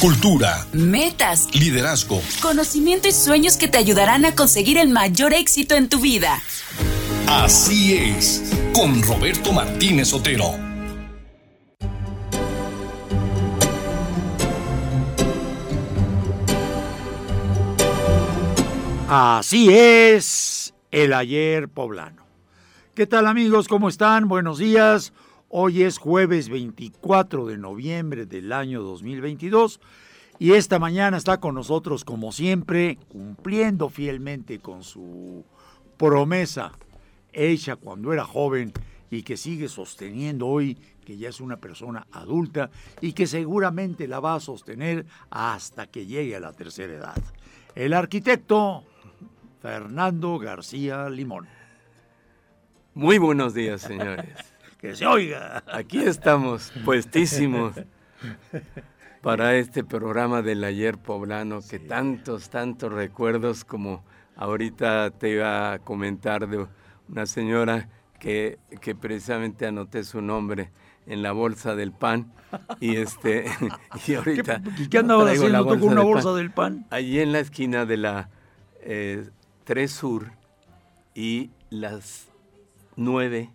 cultura, metas, liderazgo, conocimiento y sueños que te ayudarán a conseguir el mayor éxito en tu vida. Así es, con Roberto Martínez Otero. Así es, el ayer poblano. ¿Qué tal amigos? ¿Cómo están? Buenos días. Hoy es jueves 24 de noviembre del año 2022 y esta mañana está con nosotros como siempre, cumpliendo fielmente con su promesa hecha cuando era joven y que sigue sosteniendo hoy que ya es una persona adulta y que seguramente la va a sostener hasta que llegue a la tercera edad. El arquitecto Fernando García Limón. Muy buenos días, señores. Que se oiga. Aquí estamos, puestísimos, para este programa del ayer poblano, que tantos, tantos recuerdos como ahorita te iba a comentar de una señora que, que precisamente anoté su nombre en la bolsa del pan y este y ahorita ¿Qué, qué andaba haciendo tú con una bolsa del pan? Allí en la esquina de la eh, 3 Sur y las 9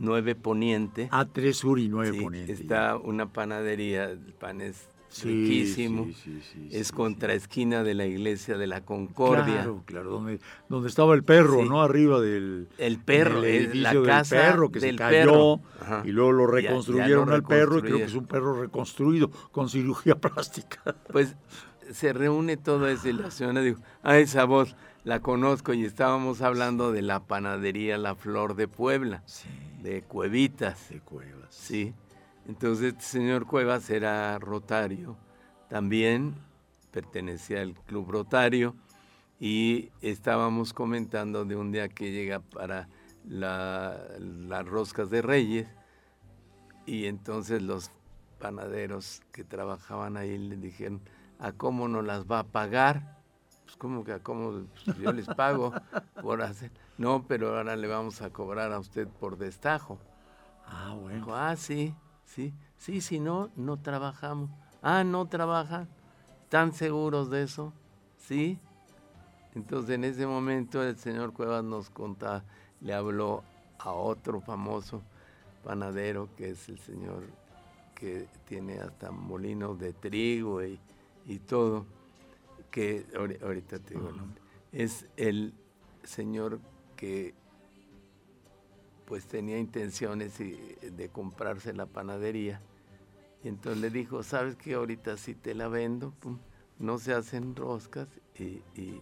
9 Poniente. Ah, 3 Sur y 9 sí, Poniente. Está una panadería, el pan es sí, riquísimo. Sí, sí, es contra esquina de la iglesia de la Concordia. Claro, claro, donde, donde estaba el perro, ¿no? Arriba del el perro, del es la del casa perro que del se cayó perro. y luego lo reconstruyeron ya, ya lo al perro y creo que es un perro reconstruido con cirugía plástica. Pues se reúne todo eso y la señora dijo, ah, esa voz la conozco y estábamos hablando de la panadería La Flor de Puebla, Sí, de Cuevitas. de cuevas. Sí. Entonces, este señor Cuevas era rotario, también pertenecía al Club Rotario y estábamos comentando de un día que llega para la- las roscas de Reyes y entonces los panaderos que trabajaban ahí le dijeron, ¿a cómo nos las va a pagar? Pues como que a cómo Pues, yo les pago por hacer. No, pero ahora le vamos a cobrar a usted por destajo. Ah, bueno. Dijo, ah, sí, sí, sí, si no, no trabajamos. Ah, no trabajan. ¿Están seguros de eso? Sí. Entonces en ese momento el señor Cuevas nos contaba, le habló a otro famoso panadero que es el señor que tiene hasta molinos de trigo y, y todo, que ahori- ahorita te digo el nombre, es el señor que pues tenía intenciones de comprarse la panadería. Y entonces le dijo, ¿sabes que ahorita sí te la vendo? Pum, no se hacen roscas y, y-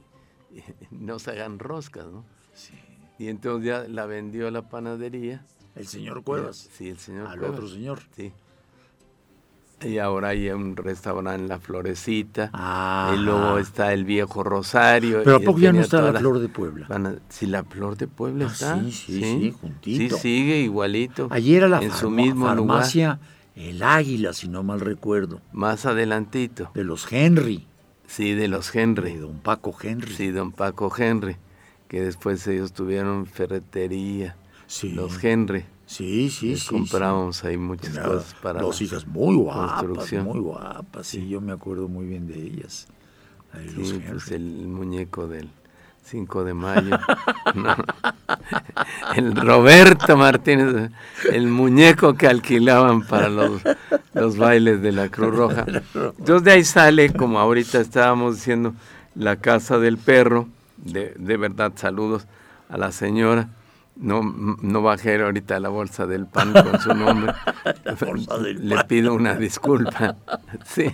y no se hagan roscas, ¿no? Sí. Y entonces ya la vendió a la panadería. El señor Cuevas. Sí, el señor Al Cuevas. otro señor. Sí. Y ahora hay un restaurante La Florecita. Ah. Y luego está el viejo Rosario. Pero ¿a poco ya no está la flor de Puebla? Pana- Si la flor de Puebla Ah, está. sí, sí, sí, juntito. Sí, sigue igualito. Ayer era la en su mismo lugar. farmacia El Águila, si no mal recuerdo, Más adelantito. de los Henry, Sí, de los de Henry. don Paco Henry. Sí, don Paco Henry. Que después ellos tuvieron ferretería. Sí. Los Henry. Sí, sí, Les sí. comprábamos ahí muchas cosas para Dos hijas muy guapas, muy guapas, sí, yo me acuerdo muy bien de ellas. Ahí Sí, pues el muñeco del 5 de mayo. No. El Roberto Martínez, el muñeco que alquilaban para los, los bailes de la Cruz Roja. Entonces de ahí sale, como ahorita estábamos diciendo, la casa del perro. De, de verdad, saludos a la señora. No, no bajé ahorita la bolsa del pan con su nombre. bolsa del Le pan. pido una disculpa. Sí.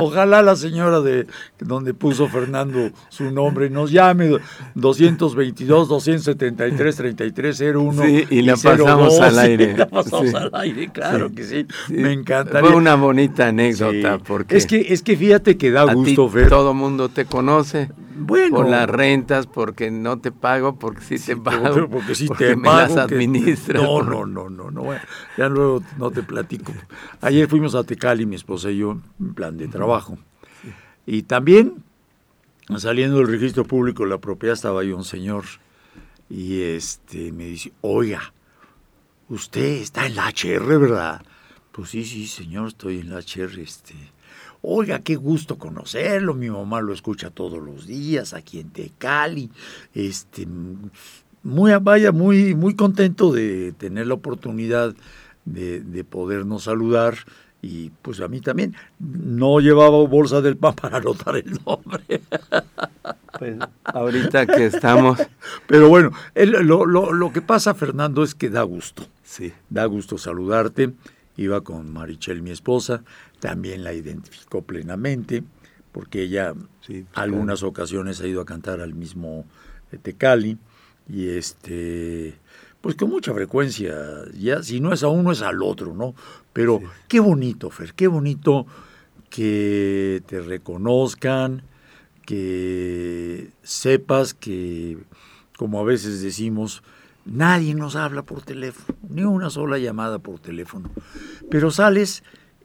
Ojalá la señora de donde puso Fernando su nombre nos llame 222 273 3301 Sí, y la pasamos al aire. La pasamos Sí. al aire, claro Sí. que sí. Sí, Me encantaría. Fue una bonita anécdota Sí. porque es que es que fíjate que da a ti gusto ver. todo mundo te conoce Bueno, por las rentas, porque no te pago, porque sí, te pago, porque sí porque te me pago, las que- administras. No, no, no, no, no. bueno, ya luego no te platico. Ayer fuimos a Tecali, mi esposa y yo, en plan de trabajo. Y también, saliendo del registro público de la propiedad, estaba ahí un señor. Y este me dice, oiga, usted está en la HR, ¿verdad? Pues sí, sí, señor, estoy en la HR, este. Oiga, qué gusto conocerlo, mi mamá lo escucha todos los días aquí en Tecali. Este, muy, vaya, muy, muy contento de tener la oportunidad de, de podernos saludar y pues a mí también. No llevaba bolsa del pan para anotar el nombre. Pues ahorita que estamos. Pero bueno, lo, lo, lo, que pasa, Fernando, es que da gusto. Sí. Da gusto saludarte. Iba con Marichel, mi esposa, también la identificó plenamente, porque ella sí, algunas ocasiones ha ido a cantar al mismo eh, Tecali y este pues con mucha frecuencia, ya si no es a uno es al otro, ¿no? Pero sí. qué bonito, Fer, qué bonito que te reconozcan, que sepas que, como a veces decimos, nadie nos habla por teléfono, ni una sola llamada por teléfono. Pero sales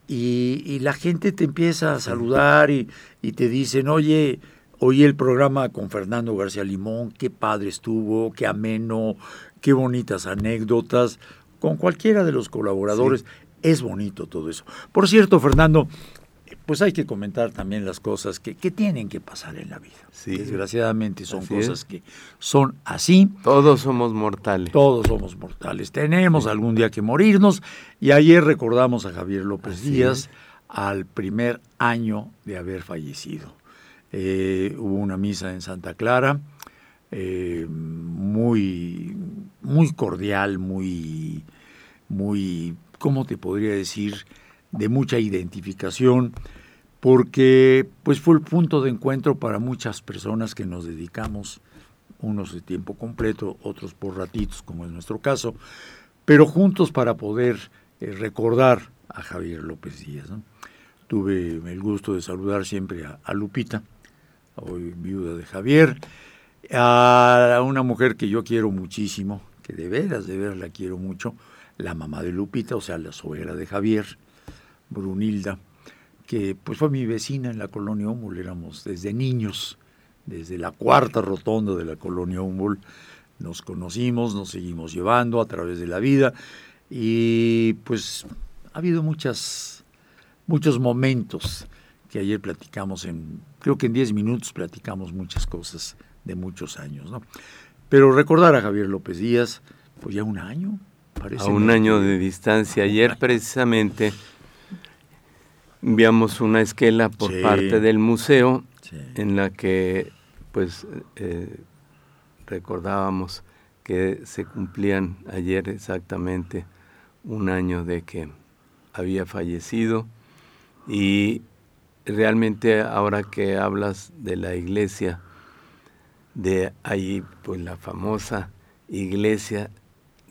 y, y la gente te empieza a saludar y, y te dicen, oye, oí el programa con Fernando García Limón, qué padre estuvo, qué ameno, qué bonitas anécdotas, con cualquiera de los colaboradores. Sí. Es bonito todo eso. Por cierto, Fernando, pues hay que comentar también las cosas que, que tienen que pasar en la vida. Sí. Desgraciadamente son cosas es. que son así. Todos somos mortales. Todos somos mortales. Tenemos sí. algún día que morirnos. Y ayer recordamos a Javier López Así Díaz es. al primer año de haber fallecido. Eh, hubo una misa en Santa Clara, eh, muy, muy cordial, muy, muy, ¿cómo te podría decir? De mucha identificación, porque pues fue el punto de encuentro para muchas personas que nos dedicamos, unos de tiempo completo, otros por ratitos, como es nuestro caso, pero juntos para poder eh, recordar a Javier López Díaz. Tuve el gusto de saludar siempre a, Lupita, hoy viuda de Javier, a una mujer que yo quiero muchísimo, que de veras, de veras la quiero mucho, la mamá de Lupita, o sea, la suegra de Javier, Brunilda, que pues fue mi vecina en la colonia Humboldt, éramos desde niños, desde la cuarta rotonda de la colonia Humboldt, nos conocimos, nos seguimos llevando a través de la vida y pues ha habido muchas, muchos momentos que ayer platicamos en, creo que en 10 minutos platicamos muchas cosas de muchos años, ¿no? Pero recordar a Javier López Díaz, pues ya un año, parece. A un año de distancia. Ayer precisamente enviamos una esquela por Sí. parte del museo Sí. en la que pues eh, recordábamos que se cumplían ayer exactamente un año de que había fallecido y realmente ahora que hablas de la iglesia, de ahí pues la famosa iglesia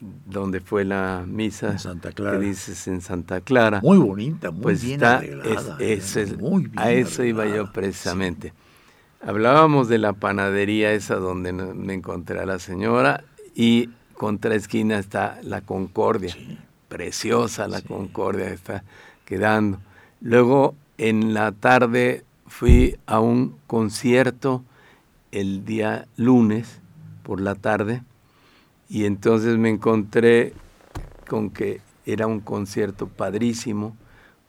donde fue la misa En Santa Clara. que dices en Santa Clara Muy bonita, muy pues bien está, arreglada. es- eso es- Muy bien a eso iba yo precisamente. Hablábamos de la panadería esa donde me encontré a la señora y contra esquina está la Concordia. Sí. Preciosa la Sí. Concordia está quedando. Luego en la tarde fui a un concierto el día lunes por la tarde y entonces me encontré con que era un concierto padrísimo,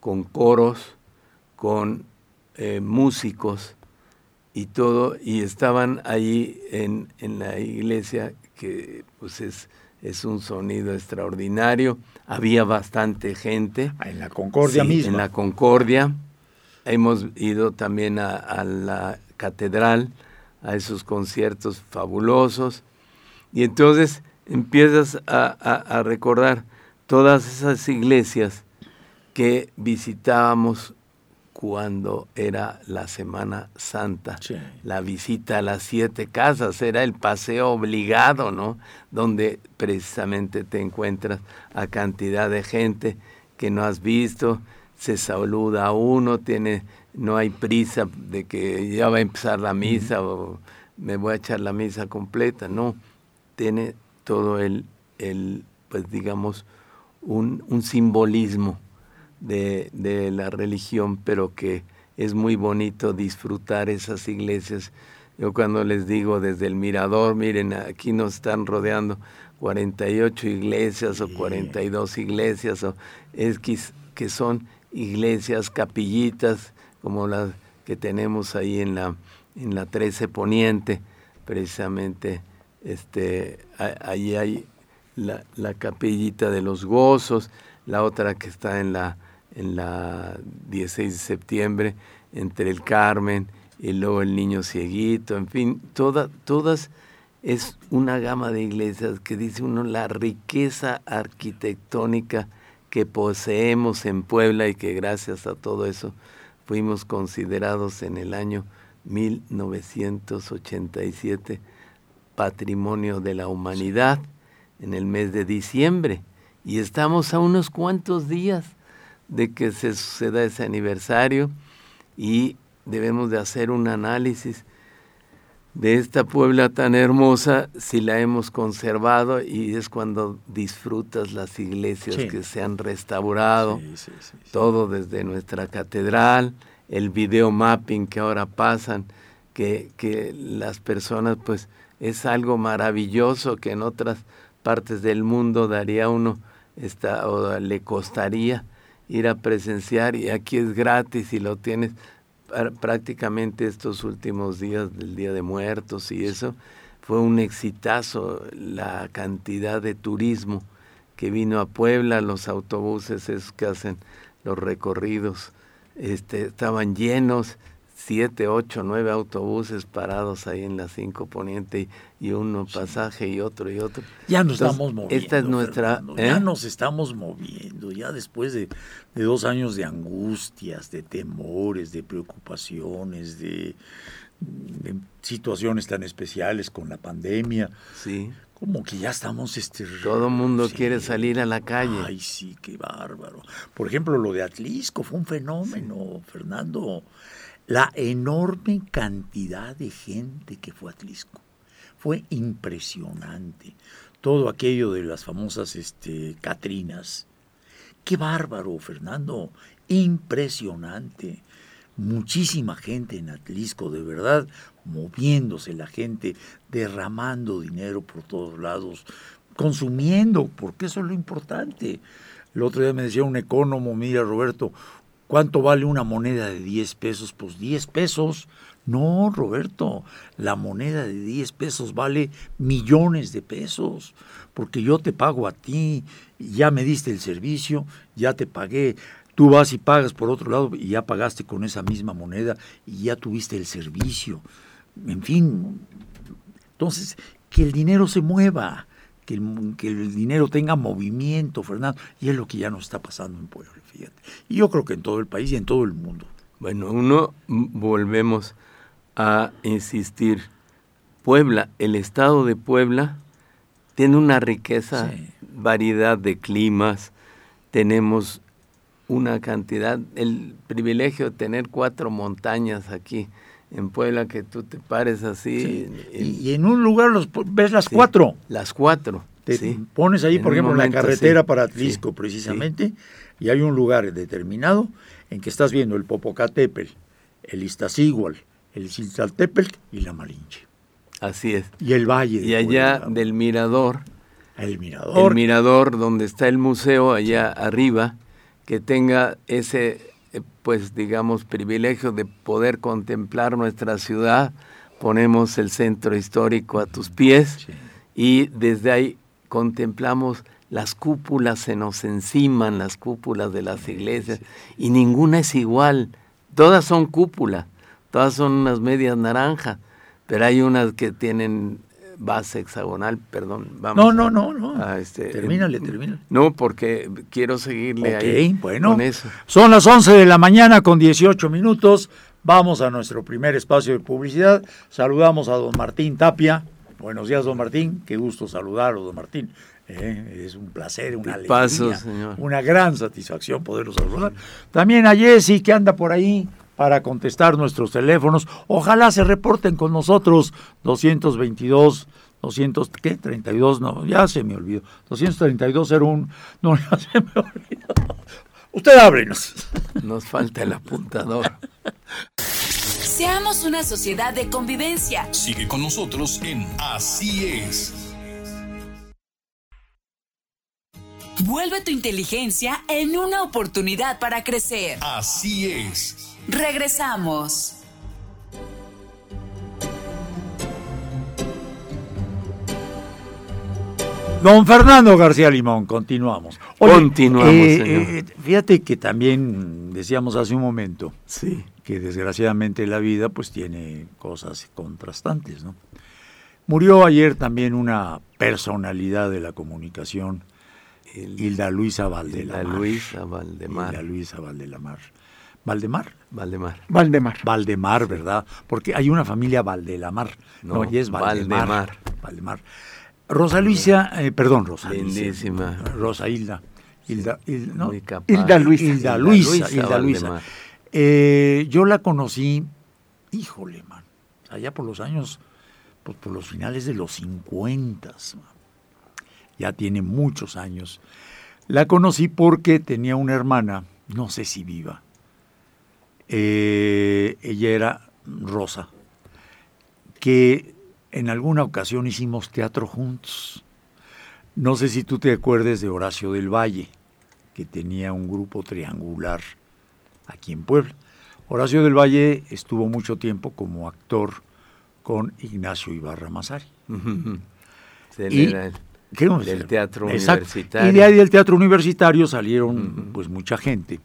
con coros, con eh, músicos y todo, y estaban ahí en, en la iglesia, que pues es, es un sonido extraordinario, había bastante gente. Ah, En la Concordia Sí, misma. En la Concordia. Hemos ido también a, a la catedral, a esos conciertos fabulosos. Y entonces empiezas a, a- a recordar todas esas iglesias que visitábamos cuando era la Semana Santa. Sí. La visita a las siete casas era el paseo obligado, ¿no? Donde precisamente te encuentras a cantidad de gente que no has visto, se saluda a uno, tiene, no hay prisa de que ya va a empezar la misa o me voy a echar la misa completa, no, tiene todo el, el pues digamos, un, un simbolismo de, de la religión, pero que es muy bonito disfrutar esas iglesias. Yo cuando les digo desde el mirador, miren, aquí nos están rodeando 48 iglesias o 42 iglesias o X que son iglesias, capillitas, como las que tenemos ahí en la, en la 13 Poniente, precisamente este, ahí hay la, la, capillita de los gozos, la otra que está en la, en la 16 de septiembre, entre el Carmen y luego el Niño Cieguito, en fin, toda, todas es una gama de iglesias que dice uno la riqueza arquitectónica que poseemos en Puebla y que gracias a todo eso fuimos considerados en el año 1987 Patrimonio de la Humanidad en el mes de diciembre. Y estamos a unos cuantos días de que se suceda ese aniversario y debemos de hacer un análisis de esta Puebla tan hermosa si la hemos conservado y es cuando disfrutas las iglesias que se han restaurado, todo desde nuestra catedral, el video mapping que ahora pasan, que, que las personas pues es algo maravilloso que en otras partes del mundo daría uno esta, o le costaría ir a presenciar y aquí es gratis y lo tienes prácticamente estos últimos días del Día de Muertos y eso, fue un exitazo la cantidad de turismo que vino a Puebla, los autobuses esos que hacen los recorridos, este, estaban llenos, siete, ocho, nueve autobuses parados ahí en la cinco poniente y, uno pasaje y otro y otro. Ya nos estamos moviendo. Esta es nuestra. Ya ¿eh? nos estamos moviendo, ya después de, dos años de angustias, de temores, de preocupaciones, de, situaciones tan especiales con la pandemia. Sí. Como que ya estamos este Todo mundo quiere salir a la calle. Ay, sí, qué bárbaro. Por ejemplo, lo de Atlisco fue un fenómeno, Fernando la enorme cantidad de gente que fue a Atlisco. Fue impresionante. Todo aquello de las famosas este, Catrinas. Qué bárbaro, Fernando. Impresionante. Muchísima gente en Atlisco, de verdad, moviéndose la gente, derramando dinero por todos lados, consumiendo, porque eso es lo importante. El otro día me decía un ecónomo, mira Roberto, ¿Cuánto vale una moneda de 10 pesos? Pues 10 pesos. No, Roberto, la moneda de 10 pesos vale millones de pesos, porque yo te pago a ti, ya me diste el servicio, ya te pagué, tú vas y pagas por otro lado y ya pagaste con esa misma moneda y ya tuviste el servicio. En fin, entonces, que el dinero se mueva, que el, dinero tenga movimiento, Fernando, y es lo que ya nos está pasando en Puebla, fíjate. Y yo creo que en todo el país y en todo el mundo. Bueno, uno, volvemos a insistir, Puebla, el estado de Puebla tiene una riqueza, variedad de climas, tenemos una cantidad, el privilegio de tener cuatro montañas aquí en Puebla que tú te pares así. y, en un lugar los, ves las cuatro. Las cuatro. Te pones ahí, por ejemplo, en la carretera para Atlisco, precisamente, y hay un lugar determinado en que estás viendo el Popocatépetl, el Iztaccíhuatl, el Ciltaltépetl y la Malinche. Así es. Y el valle. y allá del mirador. El mirador. El mirador donde está el museo allá arriba, que tenga ese pues digamos, privilegio de poder contemplar nuestra ciudad, ponemos el centro histórico a tus pies y desde ahí contemplamos las cúpulas, se nos enciman las cúpulas de las iglesias y ninguna es igual, todas son cúpulas, todas son unas medias naranjas, pero hay unas que tienen base hexagonal, perdón. Vamos no, no, no, no. Este, termínale, termínale. No, porque quiero seguirle ahí bueno, con eso. Son las 11 de la mañana con 18 minutos. Vamos a nuestro primer espacio de publicidad. Saludamos a don Martín Tapia. Buenos días, don Martín. Qué gusto saludarlo, don Martín. Eh, es un placer, una alegría, una gran satisfacción poderlo saludar. También a Jessy, que anda por ahí para contestar nuestros teléfonos. Ojalá se reporten con nosotros 222 200, ¿qué? 32, no, ya se me olvidó. 23201, no, ya se me olvidó. Usted ábrenos. Nos falta el apuntador. Seamos una sociedad de convivencia. Sigue con nosotros en Así es. Vuelve tu inteligencia en una oportunidad para crecer. Así es. Regresamos. Don Fernando García Limón, continuamos. Continuamos, eh, señor. eh, fíjate que también decíamos hace un momento Sí. que desgraciadamente la vida pues tiene cosas contrastantes, ¿no? Murió ayer también una personalidad de la comunicación, Hilda Luisa La Valdelamar. Luisa Valdemar. Hilda Luisa Valdelamar. ¿Valdemar? Valdemar. Valdemar. Valdemar, ¿verdad? Porque hay una familia Valdelamar. No, No, y es Valdemar. Valdemar. Valdemar. Rosa Luisa, eh, perdón, Rosa Luisa. Lindísima. Rosa Hilda. Hilda, Hilda, ¿no? Muy capaz. Hilda Luisa. Hilda Luisa, Hilda Luisa. Eh, yo la conocí, híjole, man, allá por los años, pues por los finales de los 50. Ya tiene muchos años. La conocí porque tenía una hermana, no sé si viva. Eh, ella era Rosa, que en alguna ocasión hicimos teatro juntos. No sé si tú te acuerdes de Horacio del Valle, que tenía un grupo triangular aquí en Puebla. Horacio del Valle estuvo mucho tiempo como actor con Ignacio Ibarra Mazari. Y- ¿Qué vamos a Del teatro Exacto. universitario. Y de ahí del teatro universitario salieron pues mucha gente.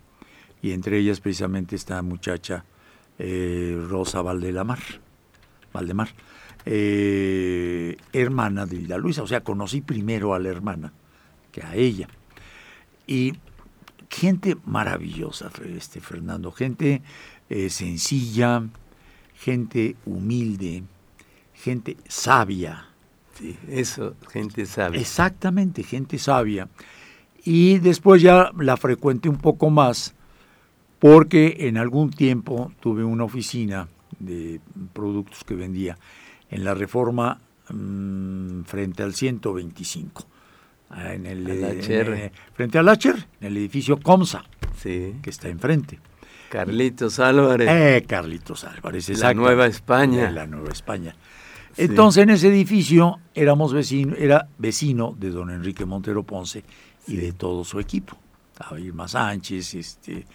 Y entre ellas precisamente esta muchacha eh, Rosa Valdelamar. Valdemar. eh, hermana de Hilda Luisa. O sea, conocí primero a la hermana que a ella. Y gente maravillosa, este Fernando. Gente eh, sencilla, gente humilde, gente sabia. Eso, gente sabe. Exactamente, gente sabia. Y después ya la frecuenté un poco más porque en algún tiempo tuve una oficina de productos que vendía en la reforma mm, frente al 125. ah, En el, Al en, frente al HR, en el edificio Comsa, Sí. que está enfrente. Carlitos Álvarez. Eh, Carlitos Álvarez, La exacto. Nueva España. La Nueva España. Sí. Entonces, en ese edificio éramos vecino, era vecino de don Enrique Montero Ponce y de todo su equipo. Estaba Irma Sánchez, este,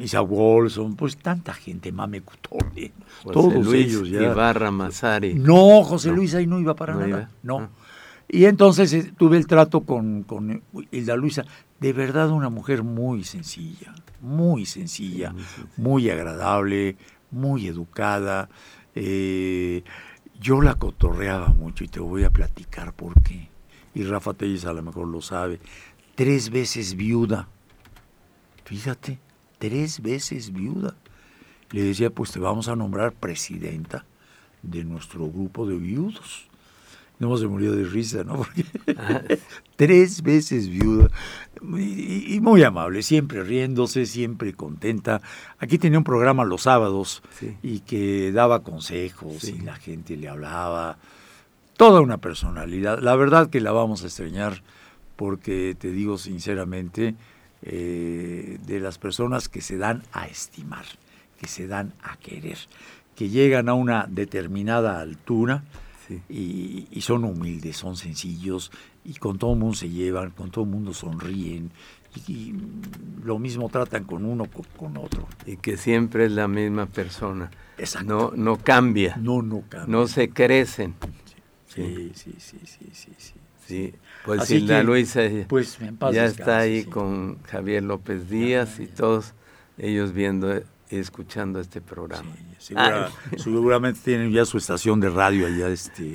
Isa Wolson, pues tanta gente, Mame Cutole, José todos Luis ellos ya. Ibarra Mazari. No, José No. Luis ahí no iba para ¿No nada. iba? No. Ah. Y entonces eh, tuve el trato con, con Hilda Luisa. De verdad una mujer muy sencilla, muy sencilla, muy sencilla. muy agradable, muy educada. Eh, yo la cotorreaba mucho y te voy a platicar por qué. Y Rafa Telles a lo mejor lo sabe. Tres veces viuda. Fíjate, tres veces viuda. Le decía, pues te vamos a nombrar presidenta de nuestro grupo de viudos. No se murió de risa, ¿no? Porque tres veces viuda. Y, y muy amable, siempre riéndose, siempre contenta. Aquí tenía un programa los sábados Sí. y que daba consejos Sí. y la gente le hablaba. Toda una personalidad. La verdad que la vamos a extrañar porque te digo sinceramente, eh, de las personas que se dan a estimar, que se dan a querer, que llegan a una determinada altura Sí. y, y son humildes, son sencillos y con todo el mundo se llevan, con todo el mundo sonríen y, y lo mismo tratan con uno co- con otro. Y que siempre es la misma persona. Exacto. No, no cambia. No, no cambia. No se crecen. Sí, sí, sí, sí, sí, sí. Sí. Pues Así Hilda que, Luisa pues, ya está ahí sí. con Javier López Díaz y todos ellos viendo escuchando este programa. Sí, segura- seguramente tienen ya su estación de radio allá este,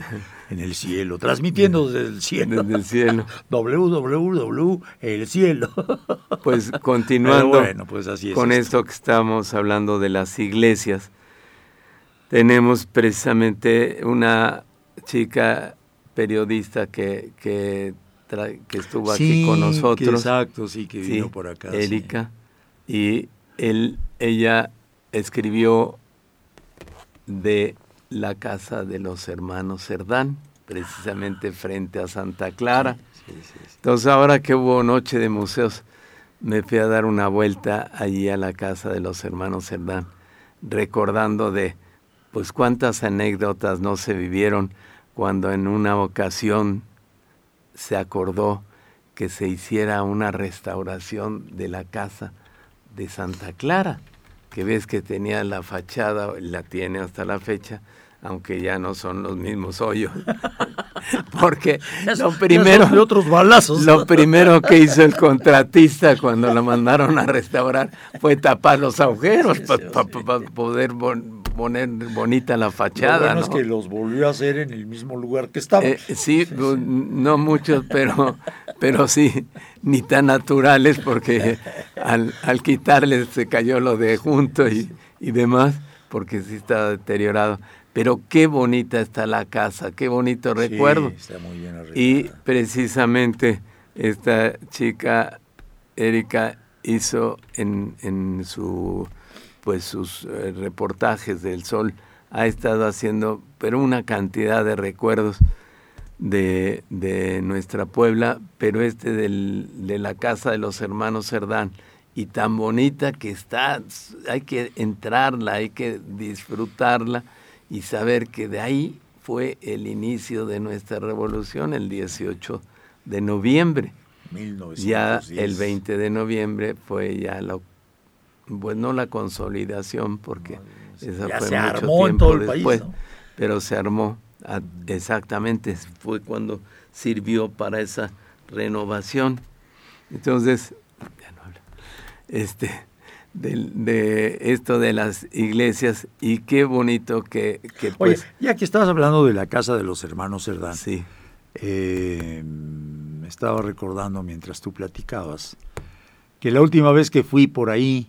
en el cielo, transmitiendo desde el cielo. Desde el cielo. www, el cielo. Pues continuando Pero bueno, pues así es con esto. esto que estamos hablando de las iglesias, tenemos precisamente una chica periodista que, que, estuvo aquí con que nosotros. exacto, sí, que Sí, vino por acá. Erika. Y él, ella escribió de la casa de los hermanos Cerdán, precisamente frente a Santa Clara. Sí, sí, sí. Entonces ahora que hubo noche de museos, me fui a dar una vuelta allí a la casa de los hermanos Cerdán, recordando de pues cuántas anécdotas no se vivieron cuando en una ocasión se acordó que se hiciera una restauración de la casa de Santa Clara, que ves que tenía la fachada, la tiene hasta la fecha, aunque ya no son los mismos hoyos. Porque lo primero, de otros balazos. lo primero que hizo el contratista cuando lo mandaron a restaurar fue tapar los agujeros para poder poner bonita la fachada. Lo bueno es que los volvió a hacer en el mismo lugar que estaba. Eh, sí, no muchos, pero, pero sí, ni tan naturales porque al, al quitarles se cayó lo de junto y, y demás, porque sí estaba deteriorado. Pero qué bonita está la casa, qué bonito recuerdo. está muy bien y precisamente esta chica, Erika, hizo en, en su pues sus eh, reportajes del sol, ha estado haciendo, pero una cantidad de recuerdos de, de nuestra Puebla, pero este del, de la casa de los hermanos Cerdán, y tan bonita que está, hay que entrarla, hay que disfrutarla y saber que de ahí fue el inicio de nuestra revolución el 18 de noviembre. Ya el 20 de noviembre fue ya la, pues no la consolidación, porque esa fue mucho tiempo después, pero se armó exactamente, fue cuando sirvió para esa renovación. Entonces, ya no hablo, este, de, esto de las iglesias y qué bonito que... que pues, Oye, ya que estabas hablando de la casa de los hermanos Cerdán, sí. Eh, me estaba recordando mientras tú platicabas que la última vez que fui por ahí,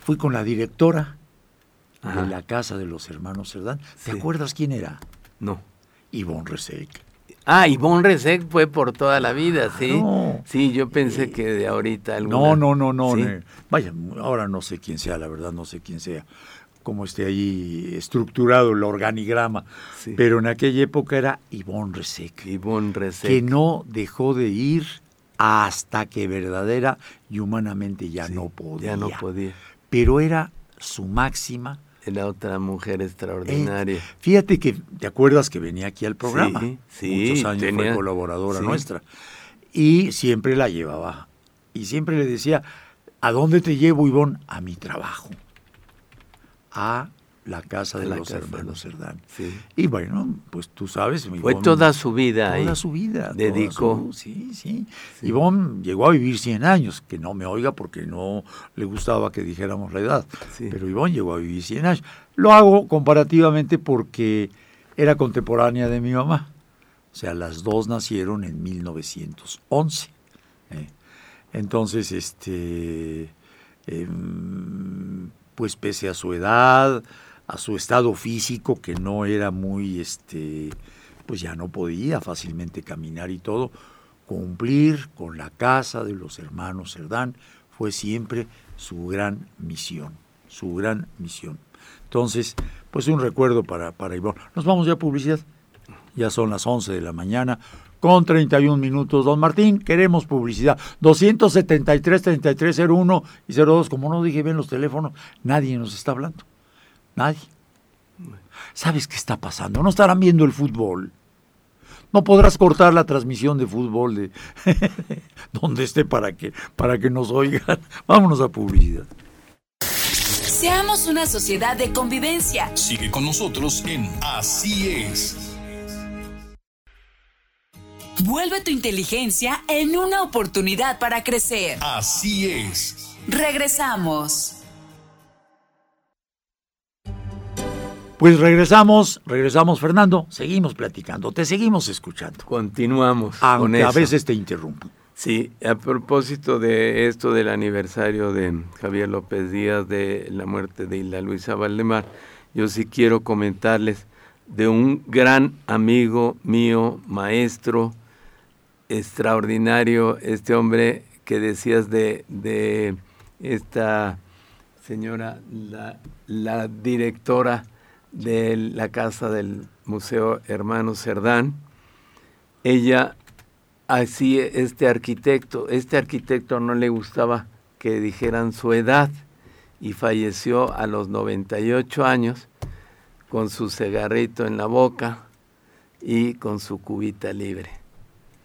fui con la directora de la casa de los hermanos Cerdán. ¿Te acuerdas quién era? No. Ivonne Resec. Ah, Ivonne Resec fue por toda la vida, sí. Sí, yo pensé que de ahorita No, no, no, no. Vaya, ahora no sé quién sea, la verdad no sé quién sea, cómo esté ahí estructurado el organigrama. Pero en aquella época era Ivonne Resec. Ivonne Resec. Que no dejó de ir hasta que verdadera y humanamente ya no podía. Ya no podía. Pero era su máxima la otra mujer extraordinaria. Eh, fíjate que, ¿te acuerdas que venía aquí al programa? Sí, Muchos años fue colaboradora nuestra. Y siempre la llevaba. Y siempre le decía, ¿a dónde te llevo, Ivonne? A mi trabajo. A la casa de los hermanos Cerdán. Y bueno, pues tú sabes. Fue toda su vida Toda su vida. Dedicó. sí, sí, sí. Ivonne llegó a vivir 100 años, que no me oiga porque no le gustaba que dijéramos la edad. Pero Ivonne llegó a vivir 100 años. Lo hago comparativamente porque era contemporánea de mi mamá. O sea, las dos nacieron en 1911. ¿eh? Entonces, este, em, pues pese a su edad, a su estado físico que no era muy, este, pues ya no podía fácilmente caminar y todo, cumplir con la casa de los hermanos Cerdán fue siempre su gran misión, su gran misión. Entonces, pues un recuerdo para, para. Nos vamos ya a publicidad. Ya son las 11 de la mañana con 31 minutos. Don Martín, queremos publicidad. 273 3301 y 02. Como no dije bien los teléfonos, nadie nos está hablando. Nadie. ¿Sabes qué está pasando? No estarán viendo el fútbol. No podrás cortar la transmisión de fútbol de donde esté para que, para que nos oigan. Vámonos a publicidad. Seamos una sociedad de convivencia. Sigue con nosotros en Así es. Vuelve tu inteligencia en una oportunidad para crecer. Así es. Regresamos. Pues regresamos, regresamos Fernando, seguimos platicando, te seguimos escuchando. Continuamos. Aunque a veces te interrumpo. Sí, a propósito de esto del aniversario de Javier López Díaz de la muerte de Hilda Luisa Valdemar, yo sí quiero comentarles de un gran amigo mío, maestro, extraordinario, este hombre que decías de, de esta señora, la, la directora de la casa del Museo Hermano Cerdán. Ella así este arquitecto, este arquitecto no le gustaba que dijeran su edad y falleció a los 98 años con su cigarrito en la boca y con su cubita libre,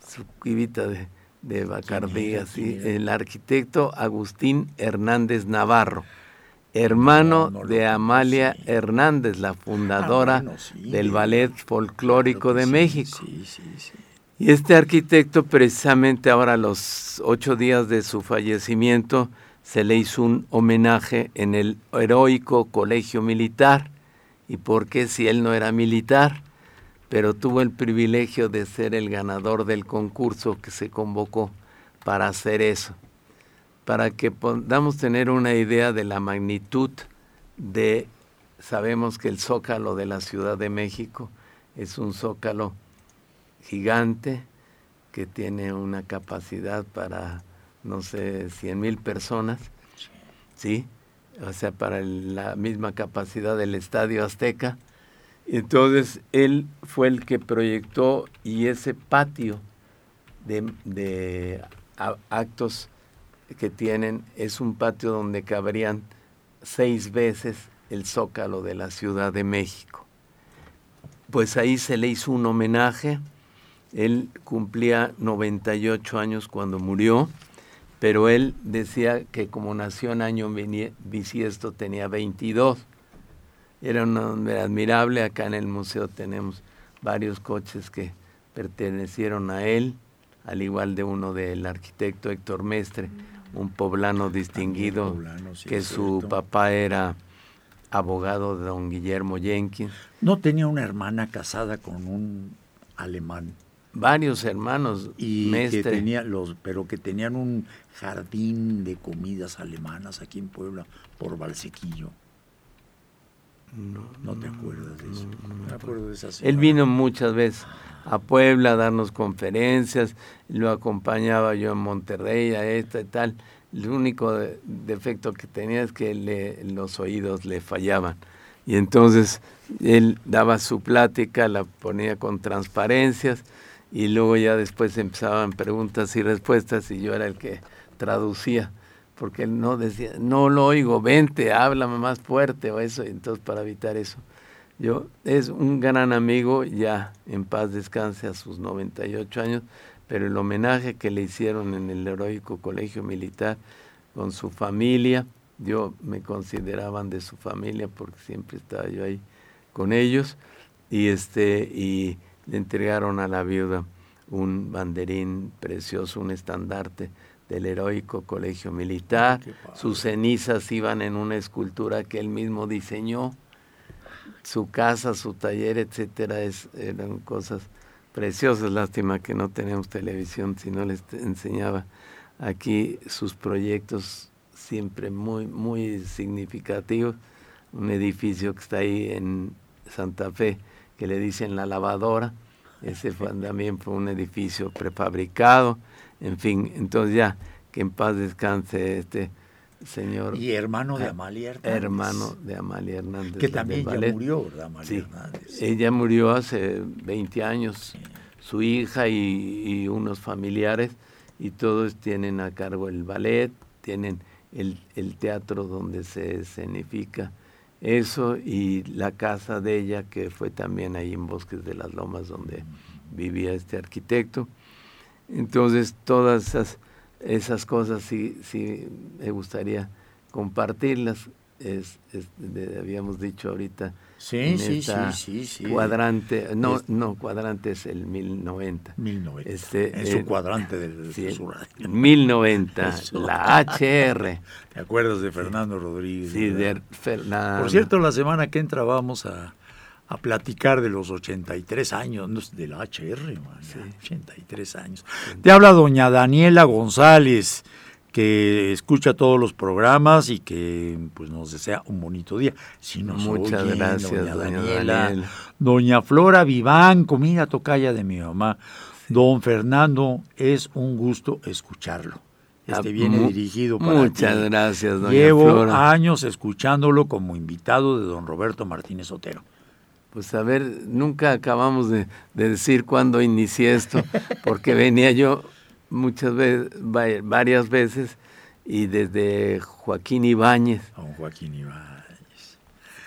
su cubita de, de Bacardí, así, el arquitecto Agustín Hernández Navarro, hermano de Amalia Hernández, la fundadora Ah, bueno, sí, del de- Ballet Folclórico Claro de sí, México. Y este arquitecto, precisamente ahora a los ocho días de su fallecimiento, se le hizo un homenaje en el heroico colegio militar. ¿Y por qué si él no era militar? Pero tuvo el privilegio de ser el ganador del concurso que se convocó para hacer eso. Para que podamos tener una idea de la magnitud de, sabemos que el zócalo de la Ciudad de México es un zócalo gigante que tiene una capacidad para, no sé, 100 mil personas, ¿sí? O sea, para la misma capacidad del Estadio Azteca. Entonces, él fue el que proyectó y ese patio de, actos que tienen es un patio donde cabrían seis veces el zócalo de la Ciudad de México. Pues ahí se le hizo un homenaje. Él cumplía 98 años cuando murió, pero él decía que como nació en año bisiesto tenía 22. Era un hombre admirable. Acá en el museo tenemos varios coches que pertenecieron a él, al igual de uno del arquitecto Héctor Mestre, un poblano distinguido, poblano, sí, que su papá era abogado de don Guillermo Jenkins. No tenía una hermana casada con un alemán Varios hermanos, y Mestre. que tenía los, pero que tenían un jardín de comidas alemanas aquí en Puebla por Valsequillo. No, te acuerdas de eso. No, me acuerdo de esa Él vino muchas veces a Puebla a darnos conferencias, lo acompañaba yo en Monterrey a esta y tal. El único de- defecto que tenía es que le- los oídos le fallaban. Y entonces él daba su plática, la ponía con transparencias y luego ya después empezaban preguntas y respuestas y yo era el que traducía porque él no decía, no lo oigo, vente, háblame más fuerte o eso, entonces para evitar eso. Yo, es un gran amigo, ya en paz descanse a sus 98 años, pero el homenaje que le hicieron en el heroico colegio militar con su familia, yo me consideraban de su familia porque siempre estaba yo ahí con ellos, y este, y le entregaron a la viuda un banderín precioso, un estandarte del heroico colegio militar. Sus cenizas iban en una escultura que él mismo diseñó. Su casa, su taller, etcétera, es, eran cosas preciosas. Lástima que no tenemos televisión, si no les enseñaba aquí sus proyectos siempre muy, muy significativos. Un edificio que está ahí en Santa Fe, que le dicen la lavadora. Ese fue- también fue un edificio prefabricado. En fin, entonces ya, que en paz descanse este señor. Y hermano de Amalia Hernández. hermano de Amalia Hernández. Que también ya murió, ¿verdad, Amalia Sí, Hernández? ella murió hace 20 años, su hija y, y unos familiares, y todos tienen a cargo el ballet, tienen el, el teatro donde se escenifica eso y la casa de ella, que fue también ahí en Bosques de las Lomas, donde vivía este arquitecto. Entonces, todas esas, esas cosas sí, sí me gustaría compartirlas. Es, es- de- habíamos dicho ahorita Sí, en sí, esta sí, sí, sí. cuadrante, no, Es- no, cuadrante es el 1090. 1090. Este, en su eh, cuadrante del Sí, de su radio. 1090, Eso. la HR. ¿Te acuerdas de Fernando Rodríguez? Sí, verdad? de Fernando. Por cierto, la semana que entra vamos a, a platicar de los 83 años no, de la HR, man, ya, 83 años. Te habla doña Daniela González, que escucha todos los programas y que pues nos desea un bonito día. Si nos Muchas oyen, gracias, doña doña Daniela. Daniela. Doña Flora Vivanco, mira, tocaya de mi mamá. Don Fernando, es un gusto escucharlo. Este Ah, viene mu- dirigido para Muchas ti. gracias, doña Llevo Flora. años escuchándolo como invitado de don Roberto Martínez Otero. Pues a ver, nunca acabamos de, de decir cuándo inicié esto, porque venía yo muchas veces, varias veces, y desde Joaquín Ibáñez, Don Joaquín Ibáñez.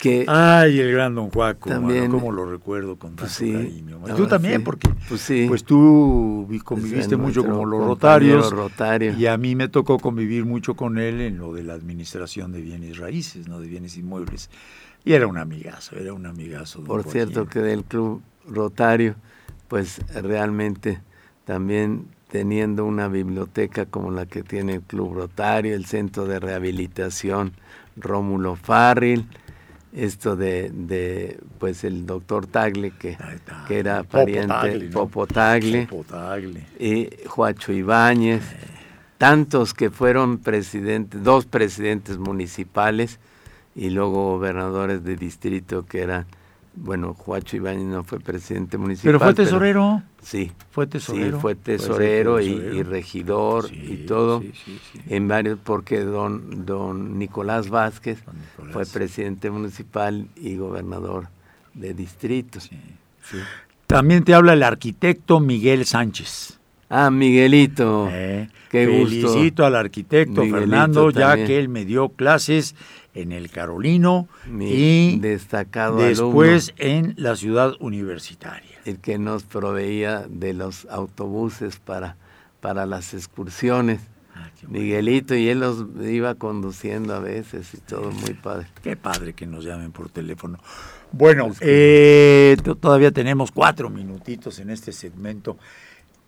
Que Ay, el gran don Juaco, También- mano, cómo lo recuerdo con Pues tanto sí, cariño. Tú también, sí. porque Pues sí. pues tú vi- conviviste mucho como los rotarios rotario. y a mí me tocó convivir mucho con él en lo de la administración de bienes raíces, no de bienes inmuebles. Y era un amigazo, era un amigazo. Por Joaquín. cierto que del Club Rotario, pues realmente también teniendo una biblioteca como la que tiene el Club Rotario, el Centro de Rehabilitación Rómulo Farril, esto de, de, pues el doctor Tagle, que, que era pariente, Tagle, ¿no? Y Juacho Ibáñez, tantos que fueron presidentes, dos presidentes municipales y luego gobernadores de distrito que eran, bueno, Juacho Ibáñez no fue presidente municipal. Pero fue tesorero. sí, Fue tesorero. sí, fue Fue tesorero y, tesorero. y regidor Sí, y todo, sí, sí, sí. en varios, porque don, don Nicolás Vázquez Don Nicolás. fue presidente municipal y gobernador de distrito. Sí. Sí. También te habla el arquitecto Miguel Sánchez. Ah, Miguelito. Eh, Qué gusto. Felicito al arquitecto Miguelito Fernando, ya que él me dio clases en el Carolino Mi y destacado después en la ciudad universitaria. el que nos proveía de los autobuses para, para las excursiones. Ah. Miguelito y él los iba conduciendo a veces y todo muy padre. Qué padre que nos llamen por teléfono. Bueno, Pues que- eh, todavía tenemos cuatro minutitos en este segmento.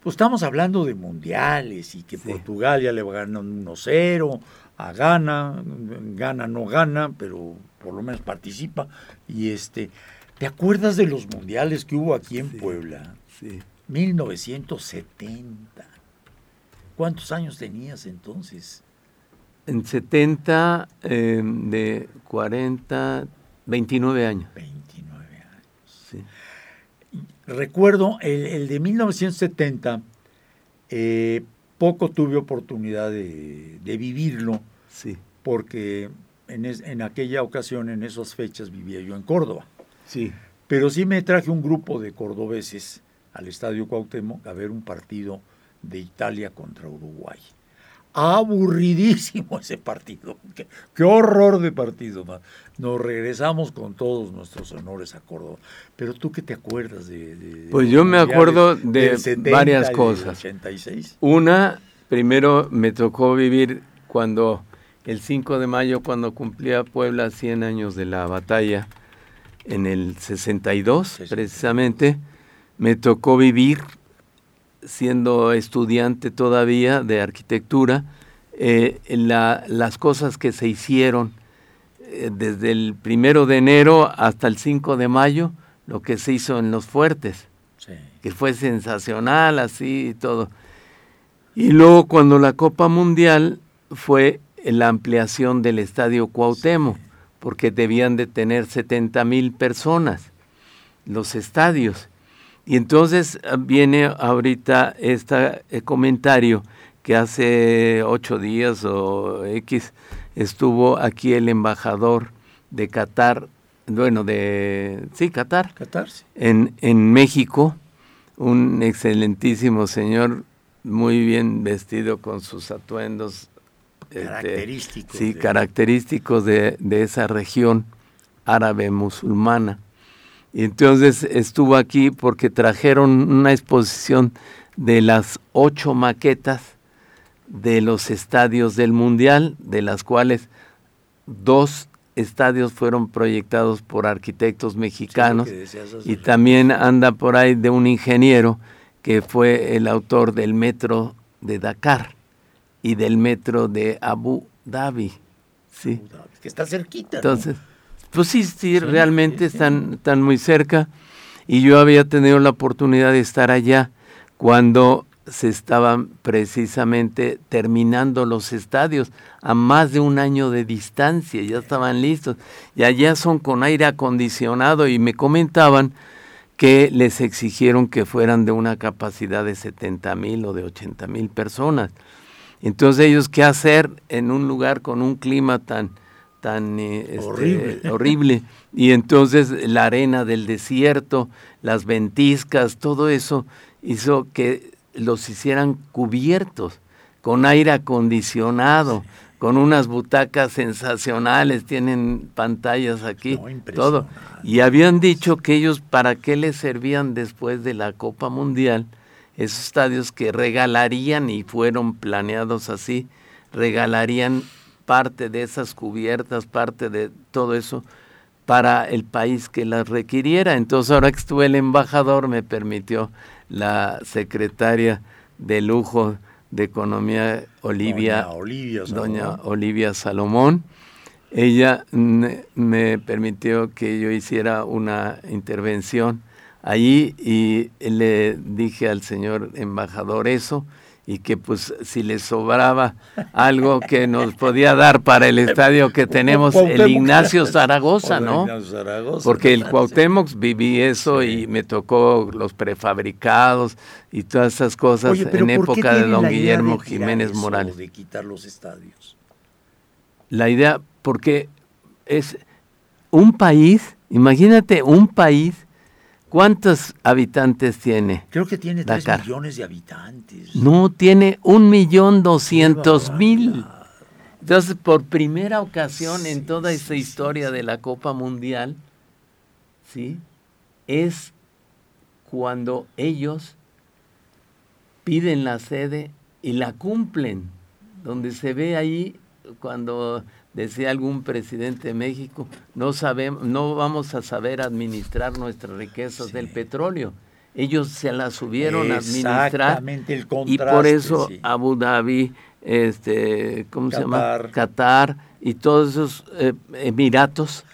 Pues estamos hablando de mundiales y que Sí. Portugal ya le va ganando 1-0 a Ghana, gana no gana, pero por lo menos participa. Y este, ¿te acuerdas de los mundiales que hubo aquí en Sí. Puebla? Sí. 1970. ¿Cuántos años tenías entonces? En 70, eh, de 40, 29 años. 29 años. Sí. Recuerdo el, el de 1970, eh, poco tuve oportunidad de, de vivirlo Sí. porque en, es- en aquella ocasión, en esas fechas, vivía yo en Córdoba. Sí. Pero sí me traje un grupo de cordobeses al Estadio Cuauhtémoc a ver un partido de Italia contra Uruguay. Aburridísimo ese partido. Qué, qué horror de partido. man. Nos regresamos con todos nuestros honores a Córdoba. Pero tú qué te acuerdas de... de- Pues yo me acuerdo de del 70 varias cosas. 86? Una, primero me tocó vivir cuando, el 5 de mayo, cuando cumplía Puebla 100 años de la batalla, en el 62 62. precisamente, me tocó vivir, siendo estudiante todavía de arquitectura, eh, la- las cosas que se hicieron eh, desde el primero de enero hasta el 5 de mayo, lo que se hizo en los fuertes Sí. que fue sensacional así y todo. Y luego cuando la Copa Mundial fue la ampliación del Estadio Cuauhtémoc, porque debían de tener 70 mil personas los estadios. Y entonces ah, viene ahorita este comentario que hace ocho días o X estuvo aquí el embajador de Qatar, bueno, de, sí, Qatar, Qatar, sí. en, en México, un excelentísimo señor, muy bien vestido con sus atuendos. este, Característicos sí, de- característicos de, de esa región árabe musulmana. Y entonces estuvo aquí porque trajeron una exposición de las ocho maquetas de los estadios del Mundial, de las cuales dos estadios fueron proyectados por arquitectos mexicanos Sí, y también anda por ahí de un ingeniero que fue el autor del metro de Dakar y del metro de Abu Dhabi. Sí. Que está cerquita. ¿no? Pues sí, sí, realmente están, están muy cerca. Y yo había tenido la oportunidad de estar allá cuando se estaban precisamente terminando los estadios a más de un año de distancia, ya estaban listos. Y allá son con aire acondicionado y me comentaban que les exigieron que fueran de una capacidad de 70 mil o de 80 mil personas. Entonces ellos, ¿qué hacer en un lugar con un clima tan, tan eh, este, Horrible. horrible? Y entonces la arena del desierto, las ventiscas, todo eso hizo que los hicieran cubiertos con aire acondicionado, con unas butacas sensacionales, tienen pantallas aquí, todo. Y habían dicho que ellos para qué les servían después de la Copa Mundial esos estadios que regalarían y fueron planeados así, regalarían parte de esas cubiertas, parte de todo eso para el país que las requiriera. Entonces ahora que estuve el embajador me permitió la secretaria de lujo de economía Olivia doña Olivia Salomón, doña Olivia Salomón. Ella me permitió que yo hiciera una intervención allí y le dije al señor embajador eso y que pues si le sobraba algo que nos podía dar para el estadio que tenemos el Ignacio Zaragoza, ¿no? Porque el Cuauhtémoc viví eso y me tocó los prefabricados y todas esas cosas en época de don Guillermo Jiménez Morales. De quitar los estadios. La idea, porque es un país, imagínate un país ¿Cuántos habitantes tiene? Creo que tiene tres millones de habitantes. No, tiene un millón doscientos mil. Entonces, por primera ocasión en toda esa historia de la Copa Mundial, ¿sí? Es cuando ellos piden la sede y la cumplen, donde se ve ahí cuando decía algún presidente de México, no sabemos, no vamos a saber administrar nuestras riquezas del petróleo. Ellos se las subieron a administrar y por eso Abu Dhabi, este, ¿cómo se llama? Qatar y todos esos eh, Emiratos,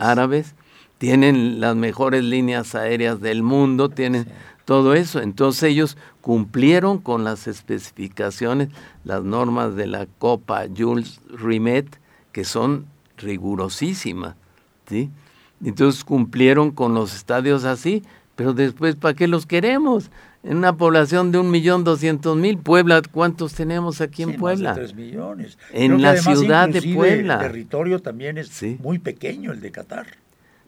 árabes. tienen las mejores líneas aéreas del mundo, tienen todo eso. Entonces ellos cumplieron con las especificaciones, las normas de la Copa Jules Rimet, que son rigurosísimas. ¿sí? Entonces cumplieron con los estadios así, pero después, ¿para qué los queremos? En una población de un millón doscientos mil, Puebla, ¿cuántos tenemos aquí en Puebla? tres millones. En la ciudad de Puebla. El territorio también es muy pequeño, el de Qatar.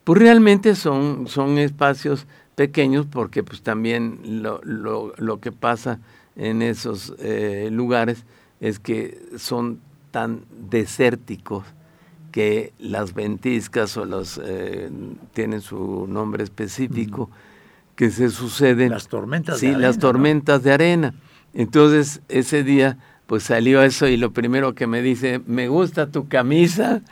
Pues realmente son, son espacios pequeños porque pues también lo, lo, lo que pasa en esos eh, lugares es que son tan desérticos que las ventiscas o los eh, tienen su nombre específico que se suceden las tormentas sí de arena, las tormentas de arena. Entonces ese día pues salió eso y lo primero que me dice me gusta tu camisa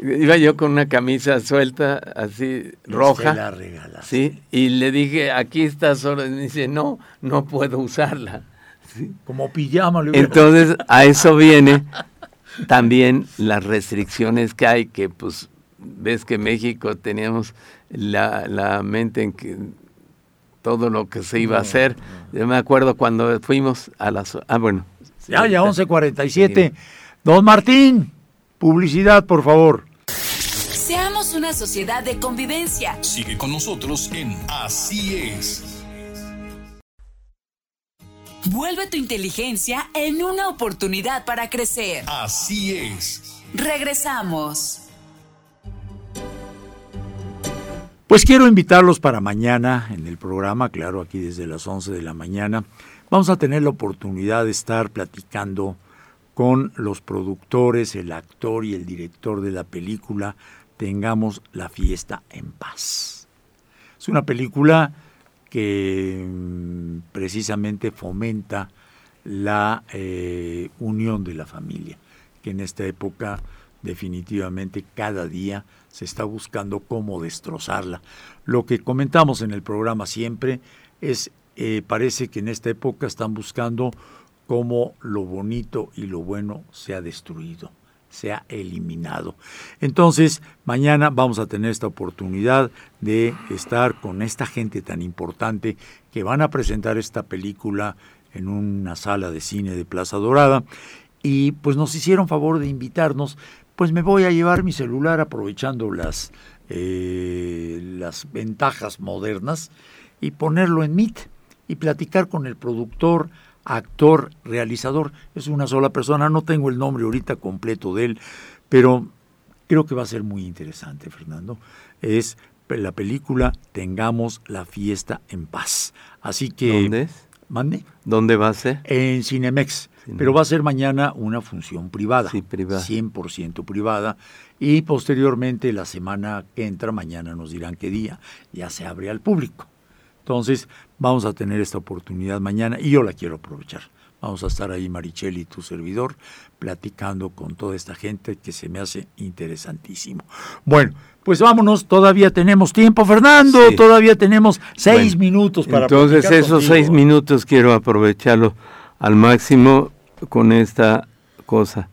Iba yo con una camisa suelta, así roja. la. Sí, y le dije, aquí está solo. Y me dice, no, no puedo usarla. Como pijama. Entonces, a eso viene también las restricciones que hay, que pues ves que México teníamos la, la mente en que todo lo que se iba a hacer. Yo me acuerdo cuando fuimos a las... Ah, bueno. Ya, ya, 11.47. Don Martín, publicidad, por favor. Una sociedad de convivencia. Sigue con nosotros en Así es. Vuelve tu inteligencia en una oportunidad para crecer. Así es. Regresamos. Pues quiero invitarlos para mañana en el programa, claro, aquí desde las 11 de la mañana. Vamos a tener la oportunidad de estar platicando con los productores, el actor y el director de la película tengamos la fiesta en paz. Es una película que mm, precisamente fomenta la eh, unión de la familia, que en esta época definitivamente cada día se está buscando cómo destrozarla. Lo que comentamos en el programa siempre es, eh, parece que en esta época están buscando cómo lo bonito y lo bueno se ha destruido se ha eliminado. Entonces, mañana vamos a tener esta oportunidad de estar con esta gente tan importante que van a presentar esta película en una sala de cine de Plaza Dorada y pues nos hicieron favor de invitarnos. Pues me voy a llevar mi celular aprovechando las, eh, las ventajas modernas y ponerlo en Meet y platicar con el productor, actor, realizador, es una sola persona, no tengo el nombre ahorita completo de él, pero creo que va a ser muy interesante, Fernando. Es la película Tengamos la fiesta en paz. Así que... ¿Dónde es? ¿Mande? ¿Dónde va a ser? En Cinemex. Pero va a ser mañana una función privada. Sí, privada. 100% privada. Y posteriormente, la semana que entra, mañana nos dirán qué día, ya se abre al público. Entonces, vamos a tener esta oportunidad mañana y yo la quiero aprovechar. Vamos a estar ahí, Marichel y tu servidor, platicando con toda esta gente que se me hace interesantísimo. Bueno, pues vámonos, todavía tenemos tiempo, Fernando, Sí. todavía tenemos seis Bueno, minutos para Entonces esos contigo. seis minutos quiero aprovecharlo al máximo con esta cosa.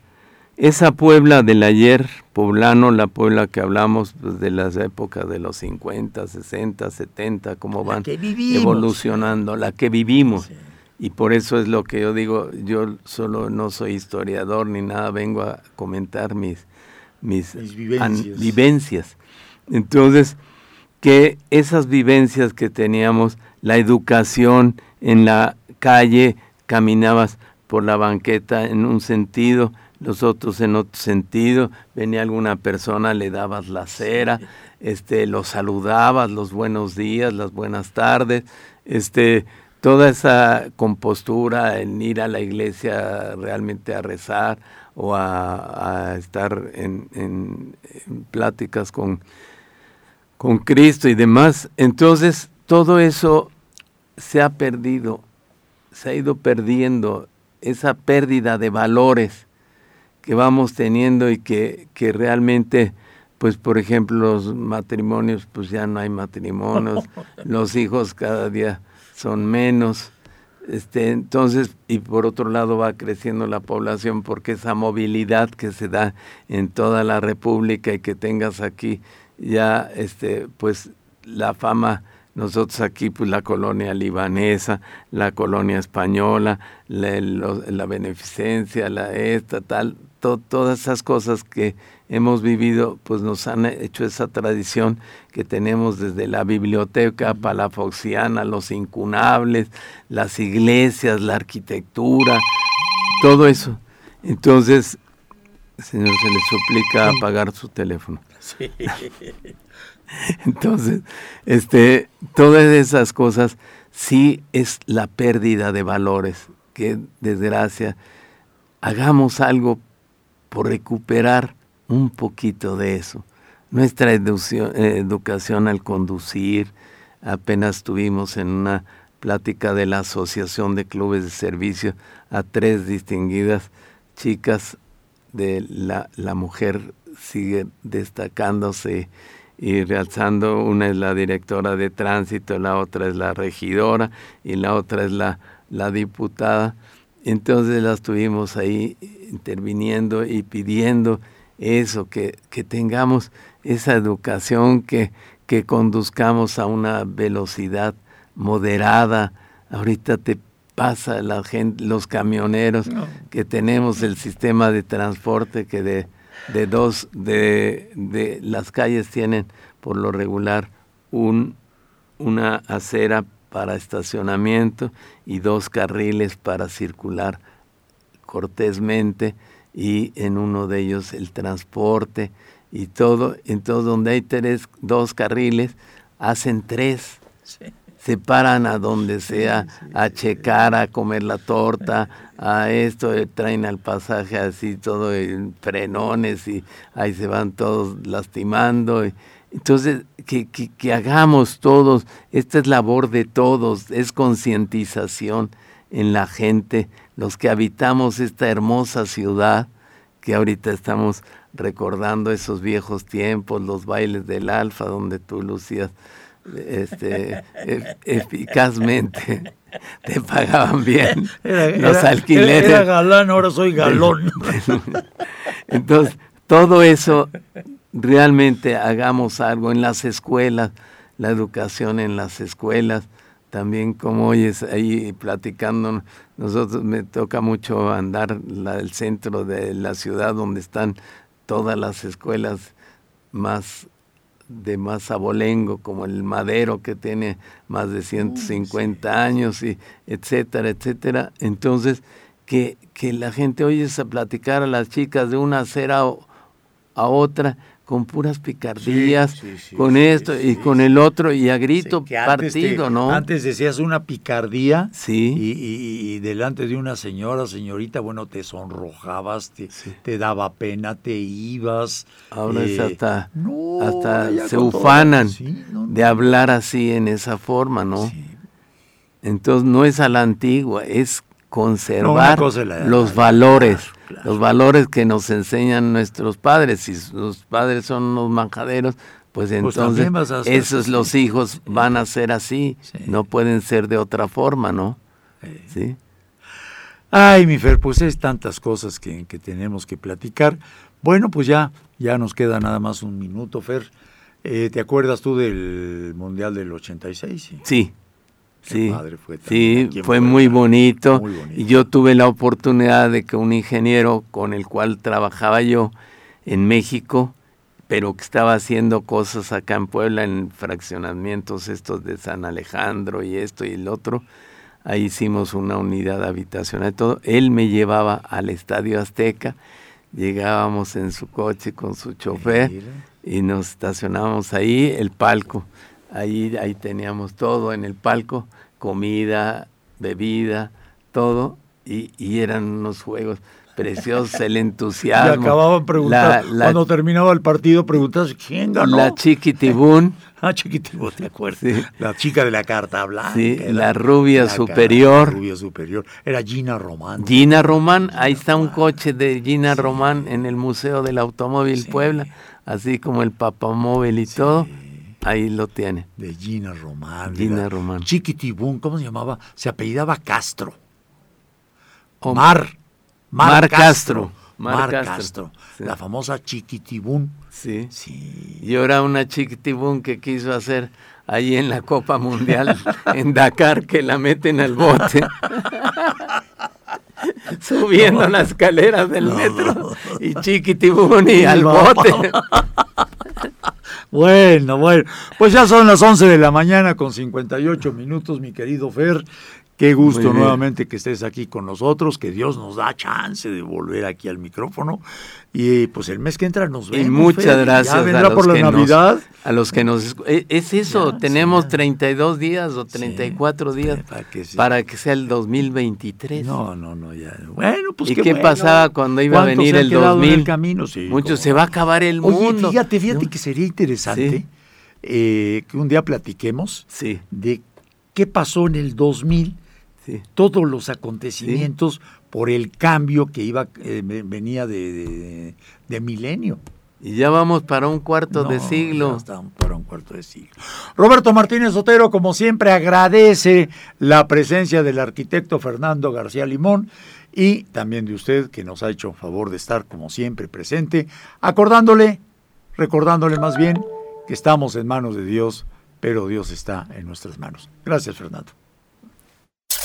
Esa Puebla del ayer, poblano, la Puebla que hablamos pues, de las épocas de los 50, 60, 70, cómo van evolucionando, la que vivimos. Sí. Y por eso es lo que yo digo, yo solo no soy historiador ni nada, vengo a comentar mis, mis, Mis an- vivencias. vivencias. Entonces, que esas vivencias que teníamos, la educación en la calle, caminabas por la banqueta en un sentido, los otros en otro sentido, venía alguna persona, le dabas la cera, este, los saludabas, los buenos días, las buenas tardes, este, toda esa compostura en ir a la iglesia realmente a rezar o a, a estar en, en- en pláticas con, con Cristo y demás. Entonces, todo eso se ha perdido, se ha ido perdiendo, esa pérdida de valores que vamos teniendo y que, que realmente, pues por ejemplo, los matrimonios, pues ya no hay matrimonios, los hijos cada día son menos. Este, entonces, y por otro lado va creciendo la población porque esa movilidad que se da en toda la República y que tengas aquí ya, este, pues la fama, nosotros aquí, pues la colonia libanesa, la colonia española, la, lo- la beneficencia, la esta, tal, to- todas esas cosas que hemos vivido, pues nos han hecho esa tradición que tenemos desde la biblioteca palafoxiana, los incunables, las iglesias, la arquitectura, todo eso. Entonces, señor, se le suplica apagar su teléfono. Sí. Entonces, este, todas esas cosas sí es la pérdida de valores. Qué desgracia. Hagamos algo por recuperar un poquito de eso. Nuestra eh, educación al conducir, apenas tuvimos en una plática de la Asociación de Clubes de Servicio a tres distinguidas chicas de la, la mujer sigue destacándose y realzando. Una es la directora de tránsito, la otra es la regidora y la otra es la, la diputada. Entonces las tuvimos ahí interviniendo y pidiendo eso, que, que tengamos esa educación, que, que conduzcamos a una velocidad moderada. Ahorita te pasa la gente, los camioneros que tenemos el sistema de transporte que de, de dos de, de las calles tienen por lo regular un una acera para estacionamiento y dos carriles para circular cortésmente y en uno de ellos el transporte y todo. Entonces donde hay tres, dos carriles, hacen tres. Se paran a donde sea, a checar, a comer la torta, a esto, eh, traen al pasaje así todo en frenones y ahí se van todos lastimando. entonces, que, que, que hagamos todos, esta es labor de todos, es concientización en la gente, los que habitamos esta hermosa ciudad, que ahorita estamos recordando esos viejos tiempos, los bailes del alfa, donde tú lucías este, e- eficazmente, te pagaban bien Era, los era- alquileres. Era galán, ahora soy galón. Entonces, todo eso, realmente hagamos algo en las escuelas, la educación en las escuelas, también como oyes ahí platicando, nosotros me toca mucho andar la, el centro de la ciudad donde están todas las escuelas más de más abolengo, como el Madero que tiene más de 150 años, y etcétera, etcétera. Entonces, que, que la gente oyes a platicar a las chicas de una acera a otra, con puras picardías, Sí, sí, sí, con esto y con el otro y a grito te- partido, ¿no? Antes decías una picardía Sí. y, y- y delante de una señora, señorita, bueno, te sonrojabas, te, te daba pena, te ibas. Ahora es eh, hasta, no, hasta se ufanan no, de hablar así en esa forma, ¿no? Sí. Entonces no es a la antigua, es conservar la- los valores, claro. los valores que nos enseñan nuestros padres. Si los padres son unos manjaderos, pues entonces a ser esos los hijos van a ser así, Sí. no pueden ser de otra forma, ¿no? Sí. Ay, mi Fer, pues es tantas cosas que, que tenemos que platicar. Bueno, pues ya, ya nos queda nada más un minuto, Fer. Eh, ¿Te acuerdas tú del Mundial del 86? Sí. Sí. Sí, padre fue también sí, fue muy bonito, Muy bonito. y yo tuve la oportunidad de que un ingeniero con el cual trabajaba yo en México, pero que estaba haciendo cosas acá en Puebla en fraccionamientos estos de San Alejandro y esto y el otro, ahí hicimos una unidad habitacional y todo, él me llevaba al Estadio Azteca, llegábamos en su coche con su chofer Mira. y nos estacionábamos ahí, el palco. Ahí, ahí teníamos todo en el palco, comida, bebida, todo, y, y eran unos juegos preciosos, el Y entusiasmo. acababan preguntando, la, la, cuando terminaba el partido, preguntabas, ¿quién ganó? la chiquitibún, Ah, chiquitito, ¿te acuerdas? Sí. La chica de la carta blanca. Sí, la rubia cara- superior. la rubia superior. Era Gina Román. Gina Román, ahí está un coche de Gina Román en el Museo del Automóvil Sí. Puebla, así como el papamóvil y todo, ahí lo tiene. De Gina Román. Gina era Román. Chiquitibún, ¿cómo se llamaba? Se apellidaba Castro. O- Mar. Mar Castro. Mar, Mar Castro. Castro. Sí. La famosa Chiquitibún. Sí. Sí. Y ahora una chiquitibún que quiso hacer ahí en la Copa Mundial en Dakar que la meten al bote. Subiendo las escaleras del metro y chiquitibún y al bote. Bueno, bueno. Pues ya son las 11 de la mañana con 58 minutos, mi querido Fer. Qué gusto nuevamente que estés aquí con nosotros, que Dios nos da chance de volver aquí al micrófono. Y pues el mes que entra nos vemos. Y muchas Fer. gracias Ya a vendrá los, por la que Navidad. nos, a los que nos... e- Es eso, Ya, tenemos sí, ya. 32 días o 34 días para que sí. para que sea el 2023. No, no, no, ya. Bueno, pues ¿Y qué, qué bueno. pasaba cuando iba a ¿Cuántos venir el quedado en 2000? el camino? Sí, Muchos, se va a acabar el Oye, mundo. fíjate, fíjate ¿no? que sería interesante Sí. eh, que un día platiquemos Sí, de qué pasó en el 2000 sí. todos los acontecimientos por el cambio que iba eh, ve- venía de, de- de milenio. Y ya vamos para un cuarto de siglo. ya estamos para un cuarto de siglo. Roberto Martínez Otero, como siempre, agradece la presencia del arquitecto Fernando García Limón y también de usted que nos ha hecho favor de estar como siempre presente, acordándole, recordándole más bien que estamos en manos de Dios, pero Dios está en nuestras manos. Gracias, Fernando.